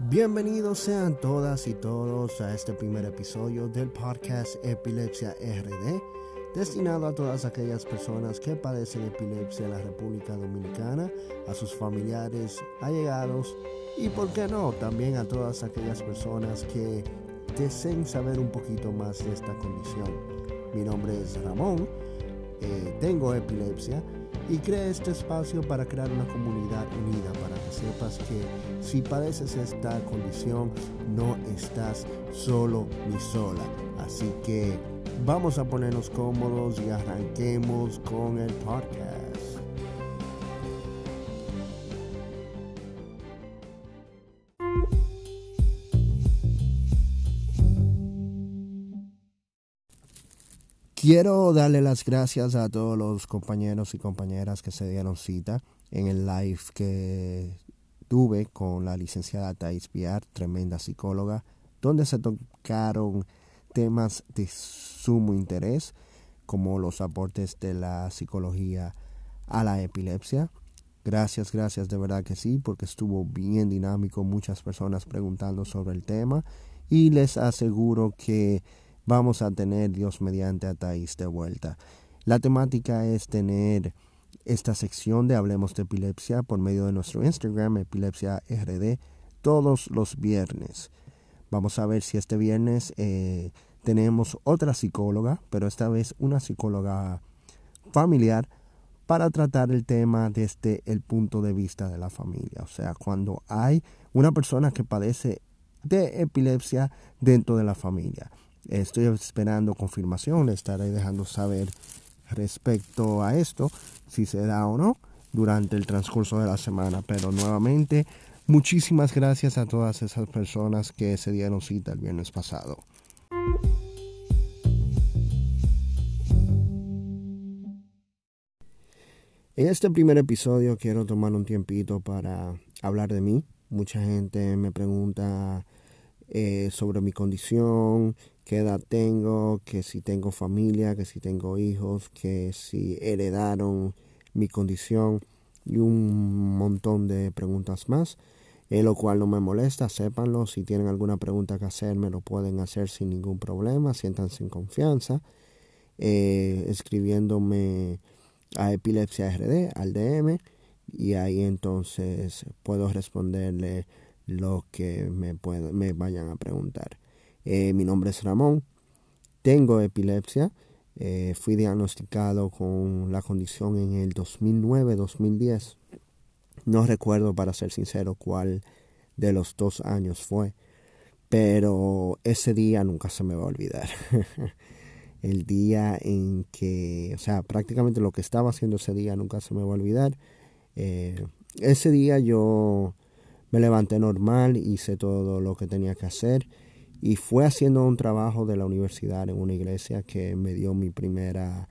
Bienvenidos sean todas y todos a este primer episodio del podcast Epilepsia RD, destinado a todas aquellas personas que padecen epilepsia en la República Dominicana, a sus familiares, allegados y, por qué no, también a todas aquellas personas que deseen saber un poquito más de esta condición. Mi nombre es Ramón, eh, tengo epilepsia y creé este espacio para crear una comunidad unida para que sepas que si padeces esta condición no estás solo ni sola. Así que vamos a ponernos cómodos y arranquemos con el podcast. Quiero darle las gracias a todos los compañeros y compañeras que se dieron cita en el live que tuve con la licenciada Thais Biar, tremenda psicóloga, donde se tocaron temas de sumo interés, como los aportes de la psicología a la epilepsia. Gracias, gracias, de verdad que sí, porque estuvo bien dinámico, muchas personas preguntando sobre el tema y les aseguro que vamos a tener Dios mediante a Thais de vuelta. La temática es tener esta sección de Hablemos de Epilepsia por medio de nuestro Instagram, Epilepsia RD, todos los viernes. Vamos a ver si este viernes eh, tenemos otra psicóloga, pero esta vez una psicóloga familiar para tratar el tema desde el punto de vista de la familia. O sea, cuando hay una persona que padece de epilepsia dentro de la familia. Estoy esperando confirmación, le estaré dejando saber respecto a esto, si se da o no, durante el transcurso de la semana. Pero nuevamente, muchísimas gracias a todas esas personas que se dieron cita el viernes pasado. En este primer episodio quiero tomar un tiempito para hablar de mí. Mucha gente me pregunta eh, sobre mi condición, qué edad tengo, que si tengo familia, que si tengo hijos, que si heredaron mi condición y un montón de preguntas más, eh, lo cual no me molesta, sépanlo, si tienen alguna pregunta que hacer me lo pueden hacer sin ningún problema, siéntanse en confianza, eh, escribiéndome a Epilepsia RD, al DM, y ahí entonces puedo responderle lo que me, me vayan a preguntar. Eh, mi nombre es Ramón, tengo epilepsia, eh, fui diagnosticado con la condición en el 2009-2010. No recuerdo, para ser sincero, cuál de los dos años fue, pero ese día nunca se me va a olvidar. el día en que, o sea, prácticamente lo que estaba haciendo ese día nunca se me va a olvidar. Eh, ese día yo me levanté normal, hice todo lo que tenía que hacer y fue haciendo un trabajo de la universidad en una iglesia que me dio mi primera,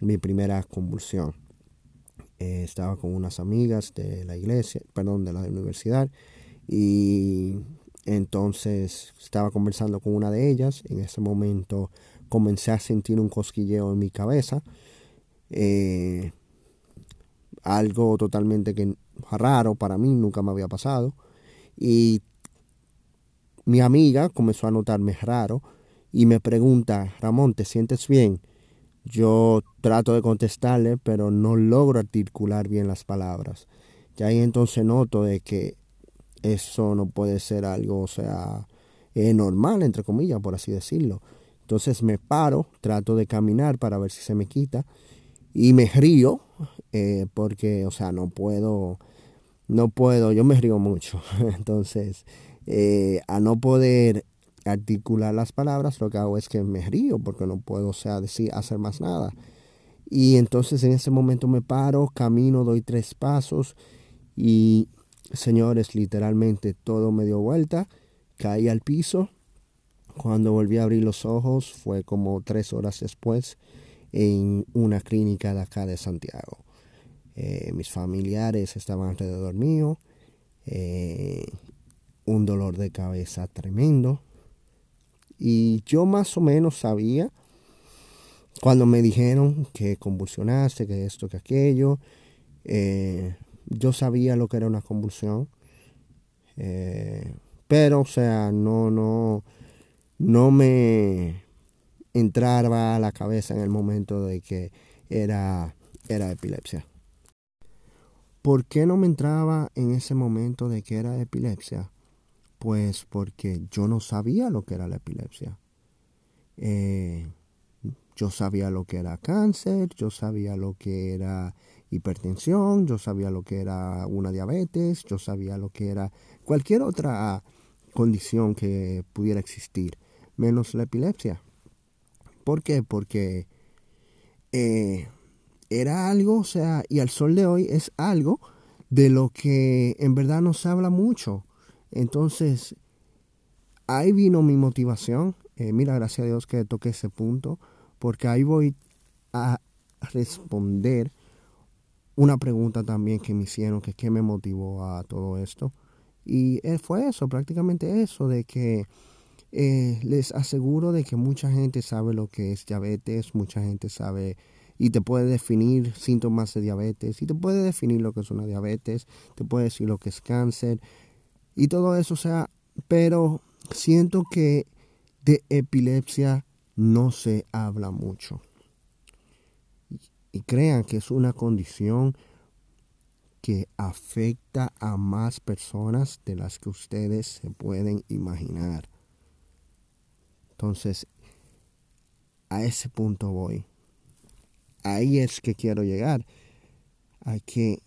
mi primera convulsión. Eh, estaba con unas amigas de la iglesia, perdón, de la universidad y entonces estaba conversando con una de ellas. En ese momento comencé a sentir un cosquilleo en mi cabeza. Eh, algo totalmente que, raro para mí, nunca me había pasado. Y mi amiga comenzó a notarme raro y me pregunta, Ramón, ¿te sientes bien? Yo trato de contestarle, pero no logro articular bien las palabras. Ya ahí entonces noto de que eso no puede ser algo, o sea, eh, normal, entre comillas, por así decirlo. Entonces me paro, trato de caminar para ver si se me quita y me río eh, porque, o sea, no puedo, no puedo, yo me río mucho. Entonces eh, a no poder articular las palabras, lo que hago es que me río porque no puedo, sea, decir, hacer más nada. Y entonces en ese momento me paro, camino, doy tres pasos y, señores, literalmente todo me dio vuelta, caí al piso. Cuando volví a abrir los ojos fue como tres horas después en una clínica de acá de Santiago. Eh, mis familiares estaban alrededor mío eh, un dolor de cabeza tremendo. Y yo más o menos sabía, cuando me dijeron que convulsionaste, que esto, que aquello, eh, yo sabía lo que era una convulsión. Eh, Pero, o sea, no, no, no me entraba a la cabeza en el momento de que era, era epilepsia. ¿Por qué no me entraba en ese momento de que era epilepsia? Pues porque yo no sabía lo que era la epilepsia. Eh, yo sabía lo que era cáncer, yo sabía lo que era hipertensión, yo sabía lo que era una diabetes, yo sabía lo que era cualquier otra condición que pudiera existir, menos la epilepsia. ¿Por qué? Porque eh, era algo, o sea, y al sol de hoy es algo de lo que en verdad no se habla mucho. Entonces, ahí vino mi motivación. Eh, mira, gracias a Dios que toqué ese punto, porque ahí voy a responder una pregunta también que me hicieron, que me motivó a todo esto. Y eh, fue eso, prácticamente eso, de que eh, les aseguro de que mucha gente sabe lo que es diabetes, mucha gente sabe y te puede definir síntomas de diabetes y te puede definir lo que es una diabetes, te puede decir lo que es cáncer y todo eso, o sea, pero siento que de epilepsia no se habla mucho. Y crean que es una condición que afecta a más personas de las que ustedes se pueden imaginar. Entonces, a ese punto voy. Ahí es que quiero llegar. A que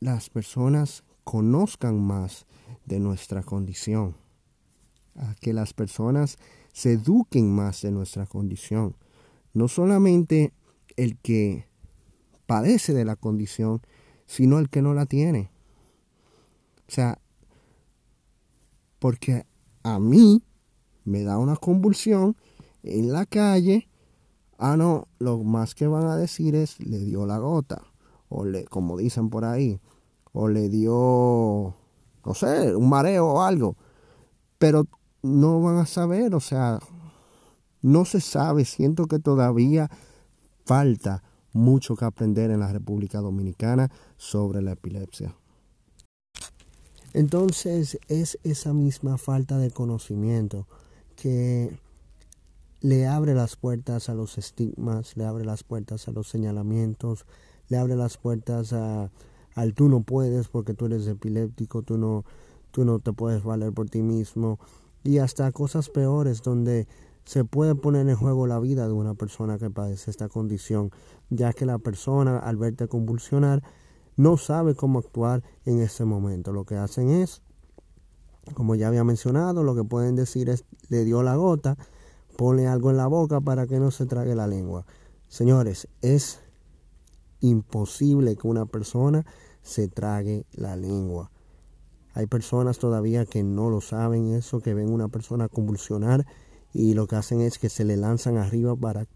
las personas conozcan más de nuestra condición. A que las personas se eduquen más de nuestra condición. No solamente el que padece de la condición, sino el que no la tiene. O sea, porque a mí me da una convulsión en la calle, ah no, lo más que van a decir es le dio la gota, o le, como dicen por ahí, o le dio, no sé, un mareo o algo, pero no van a saber, o sea, no se sabe, siento que todavía falta mucho que aprender en la República Dominicana sobre la epilepsia. Entonces es esa misma falta de conocimiento que le abre las puertas a los estigmas, le abre las puertas a los señalamientos, le abre las puertas a, al tú no puedes porque tú eres epiléptico, tú no, tú no te puedes valer por ti mismo y hasta cosas peores donde se puede poner en juego la vida de una persona que padece esta condición, ya que la persona al verte convulsionar no sabe cómo actuar en ese momento. Lo que hacen es, como ya había mencionado, lo que pueden decir es, le dio la gota, pone algo en la boca para que no se trague la lengua. Señores, es imposible que una persona se trague la lengua. Hay personas todavía que no lo saben eso, que ven una persona convulsionar y lo que hacen es que se le lanzan arriba para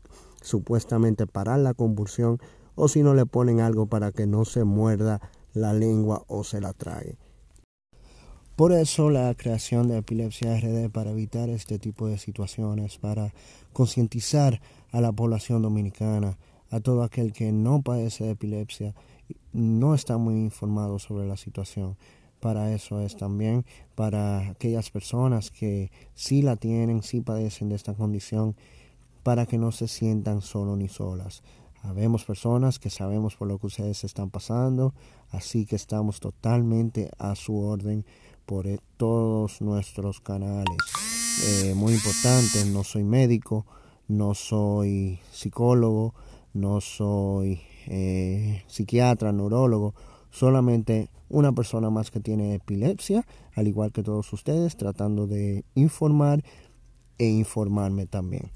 supuestamente parar la convulsión o si no le ponen algo para que no se muerda la lengua o se la trague. Por eso la creación de Epilepsia RD para evitar este tipo de situaciones, para concientizar a la población dominicana, a todo aquel que no padece de epilepsia, no está muy informado sobre la situación para eso es también para aquellas personas que sí la tienen, sí padecen de esta condición, para que no se sientan solos ni solas. Habemos personas que sabemos por lo que ustedes están pasando, así que estamos totalmente a su orden por e, todos nuestros canales. Eh, muy importante, no soy médico, no soy psicólogo, no soy eh, psiquiatra, neurólogo, solamente una persona más que tiene epilepsia, al igual que todos ustedes, tratando de informar e informarme también.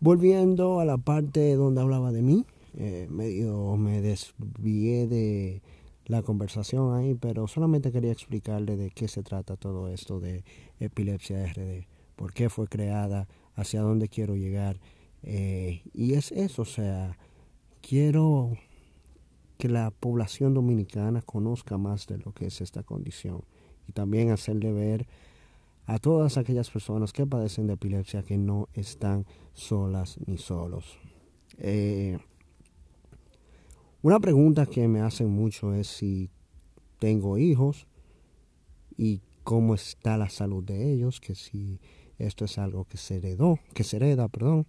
Volviendo a la parte donde hablaba de mí, eh, medio me desvié de la conversación ahí, pero solamente quería explicarle de qué se trata todo esto de epilepsia RD, por qué fue creada, hacia dónde quiero llegar eh, y es eso, o sea, quiero que la población dominicana conozca más de lo que es esta condición y también hacerle ver a todas aquellas personas que padecen de epilepsia que no están solas ni solos. Eh, Una pregunta que me hacen mucho es si tengo hijos y cómo está la salud de ellos, que si esto es algo que se heredó, que se hereda, perdón.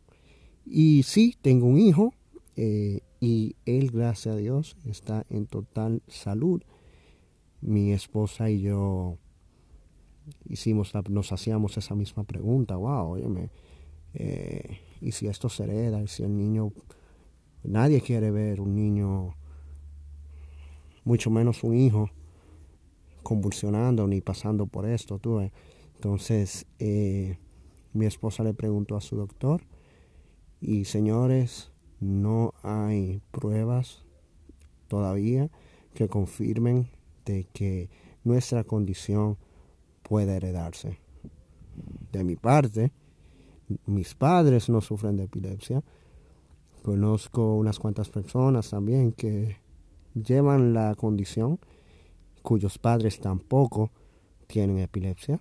Y sí, tengo un hijo eh, y él, gracias a Dios, está en total salud. Mi esposa y yo hicimos, nos hacíamos esa misma pregunta, wow, óyeme, eh, y si esto se hereda, y si el niño, nadie quiere ver un niño, mucho menos un hijo, convulsionando ni pasando por esto, tú Entonces, eh, mi esposa le preguntó a su doctor, y señores, no hay pruebas todavía que confirmen de que nuestra condición puede heredarse. De mi parte, mis padres no sufren de epilepsia. Conozco unas cuantas personas también que llevan la condición cuyos padres tampoco tienen epilepsia.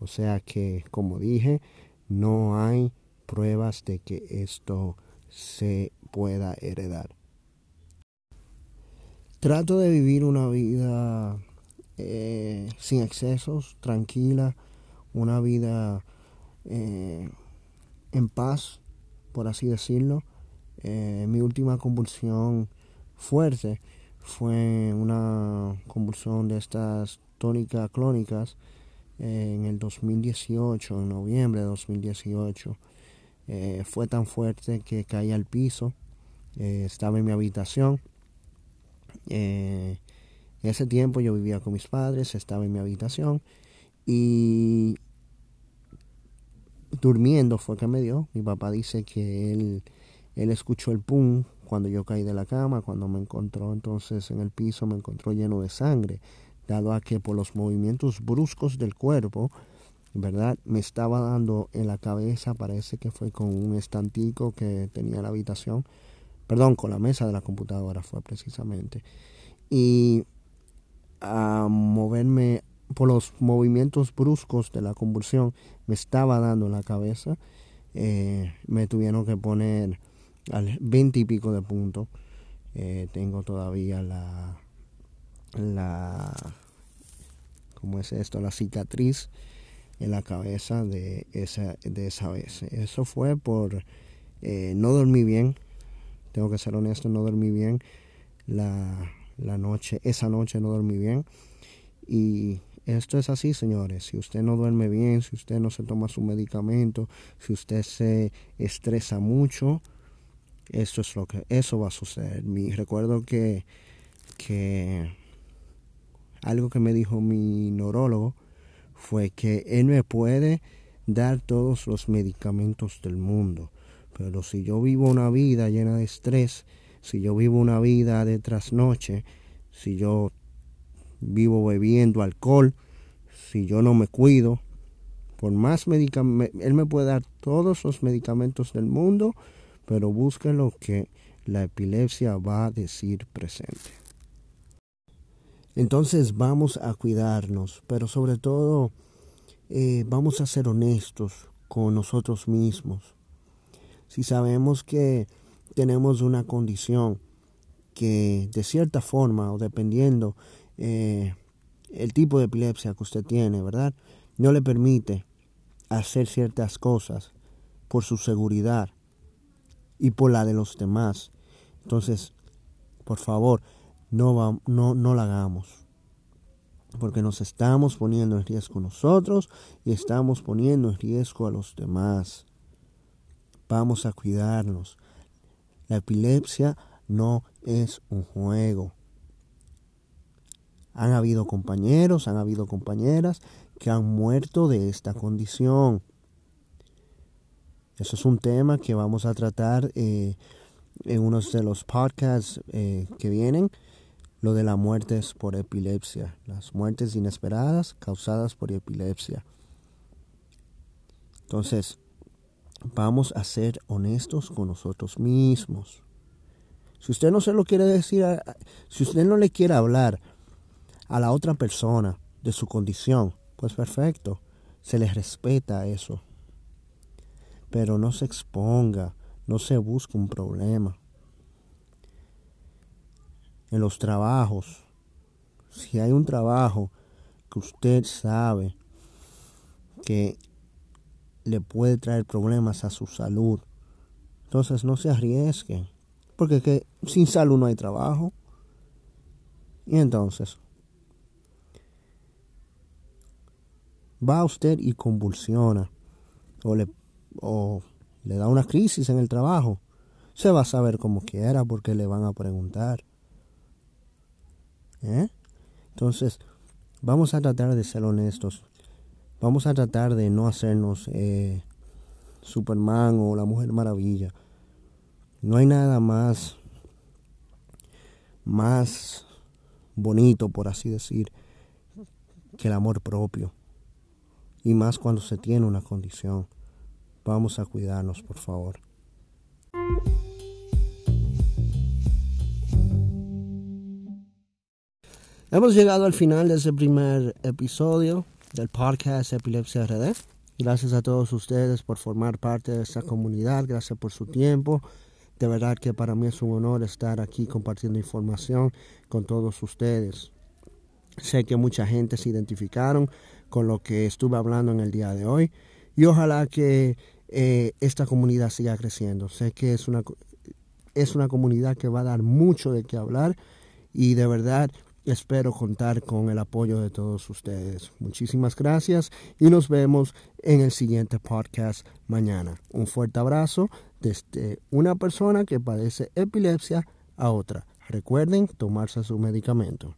O sea que, como dije, no hay pruebas de que esto se pueda heredar. Trato de vivir una vida eh, sin excesos, tranquila, una vida eh, en paz, por así decirlo. Eh, mi última convulsión fuerte fue una convulsión de estas tónicas clónicas en el 2018, en noviembre de 2018. Eh, fue tan fuerte que caí al piso. Eh, estaba en mi habitación. ese tiempo yo vivía con mis padres, estaba en mi habitación y durmiendo fue que me dio. Mi papá dice que él, él escuchó el pum cuando yo caí de la cama, cuando me encontró entonces en el piso, me encontró lleno de sangre, dado a que por los movimientos bruscos del cuerpo, ¿verdad? Me estaba dando en la cabeza, parece que fue con un estantico que tenía la habitación, perdón, con la mesa de la computadora fue precisamente. Y a moverme por los movimientos bruscos de la convulsión me estaba dando en la cabeza. Eh, me tuvieron que poner al 20 y pico de puntos. Eh, tengo todavía la, la, ¿cómo es esto? La cicatriz en la cabeza de esa, de esa vez. Eso fue por eh, no dormir bien. Tengo que ser honesto, no dormí bien la, la noche, esa noche no dormí bien. Y esto es así, señores. Si usted no duerme bien, si usted no se toma su medicamento, si usted se estresa mucho, esto es lo que eso va a suceder. Mi, recuerdo que, que algo que me dijo mi neurólogo fue que él me puede dar todos los medicamentos del mundo, pero si yo vivo una vida llena de estrés, si yo vivo una vida de trasnoche, si yo vivo bebiendo alcohol, si yo no me cuido, por más medicamentos, él me puede dar todos los medicamentos del mundo, pero busque lo que la epilepsia va a decir presente. Entonces vamos a cuidarnos, pero sobre todo eh, vamos a ser honestos con nosotros mismos. Si sabemos que tenemos una condición que de cierta forma o dependiendo eh, el tipo de epilepsia que usted tiene, ¿verdad? No le permite hacer ciertas cosas por su seguridad y por la de los demás. Entonces, por favor, no, no, no la hagamos. Porque nos estamos poniendo en riesgo nosotros y estamos poniendo en riesgo a los demás. Vamos a cuidarnos. La epilepsia no es un juego. Han habido compañeros, han habido compañeras que han muerto de esta condición. Eso es un tema que vamos a tratar eh, en unos de los podcasts eh, que vienen, lo de las muertes por epilepsia, las muertes inesperadas causadas por epilepsia. Entonces, vamos a ser honestos con nosotros mismos. Si usted no se lo quiere decir, si usted no le quiere hablar a la otra persona de su condición, pues perfecto, se le respeta eso. Pero no se exponga, no se busque un problema. en los trabajos. Si hay un trabajo que usted sabe que le puede traer problemas a su salud, entonces no se arriesgue. Porque que sin salud no hay trabajo. Y entonces, va usted y convulsiona o le, o le da una crisis en el trabajo, se va a saber como quiera porque le van a preguntar. ¿Eh? Entonces, vamos a tratar de ser honestos. Vamos a tratar de no hacernos eh, Superman o la Mujer Maravilla. No hay nada más, más bonito, por así decir, que el amor propio. Y más cuando se tiene una condición. Vamos a cuidarnos, por favor. Hemos llegado al final de ese primer episodio del podcast Epilepsia RD. Gracias a todos ustedes por formar parte de esta comunidad. Gracias por su tiempo. De verdad que para mí es un honor estar aquí compartiendo información con todos ustedes. Sé que mucha gente se identificaron con lo que estuve hablando en el día de hoy y ojalá que eh, esta comunidad siga creciendo. Sé que es una, es una comunidad que va a dar mucho de qué hablar y de verdad espero contar con el apoyo de todos ustedes. Muchísimas gracias y nos vemos en el siguiente podcast mañana. Un fuerte abrazo desde una persona que padece epilepsia a otra. Recuerden tomarse su medicamento.